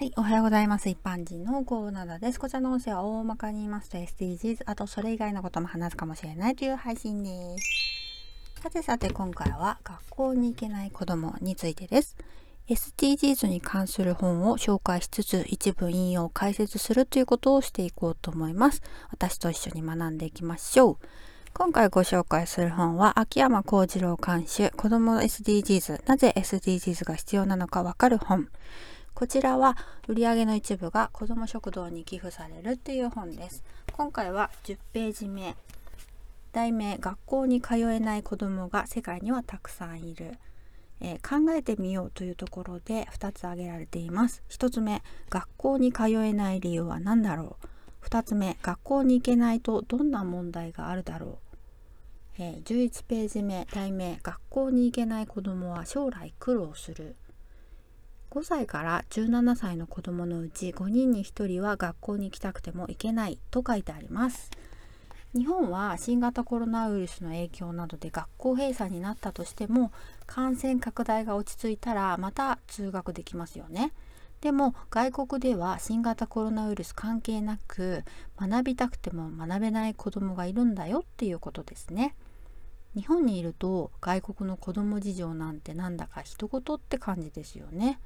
はい、おはようございます。一般人のゴーナダです。こちらの音声は大まかに言いますと SDGs、あとそれ以外のことも話すかもしれないという配信です。さてさて今回は学校に行けない子供についてです。SDGs に関する本を紹介しつつ一部引用を解説するということをしていこうと思います。私と一緒に学んでいきましょう。今回ご紹介する本は秋山幸次郎監修子供の SDGs なぜ SDGs が必要なのかわかる本こちらは売上の一部が子ども食堂に寄付されるっていう本です。今回は10ページ目。題名学校に通えない子どもが世界にはたくさんいる。えー、考えてみようというところで2つ挙げられています。1つ目、学校に通えない理由は何だろう。2つ目、学校に行けないとどんな問題があるだろう。えー、11ページ目、題名学校に行けない子どもは将来苦労する。5歳から17歳の子供のうち5人に1人は学校に行きたくても行けないと書いてあります。日本は新型コロナウイルスの影響などで学校閉鎖になったとしても感染拡大が落ち着いたらまた通学できますよね。でも外国では新型コロナウイルス関係なく学びたくても学べない子供がいるんだよっていうことですね。日本にいると外国の子供事情なんてなんだか人事って感じですよね。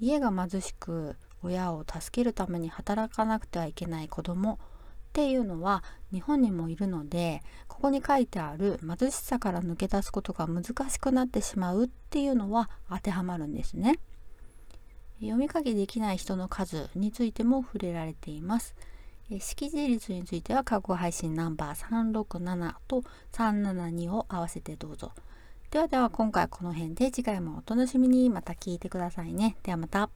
家が貧しく親を助けるために働かなくてはいけない子供っていうのは日本にもいるのでここに書いてある貧しさから抜け出すことが難しくなってしまうっていうのは当てはまるんですね。読み書きできない人の数についても触れられています。識字率については過去配信ナンバー367と372を合わせてどうぞ。ではでは今回この辺で次回もお楽しみにまた聞いてくださいね。ではまた。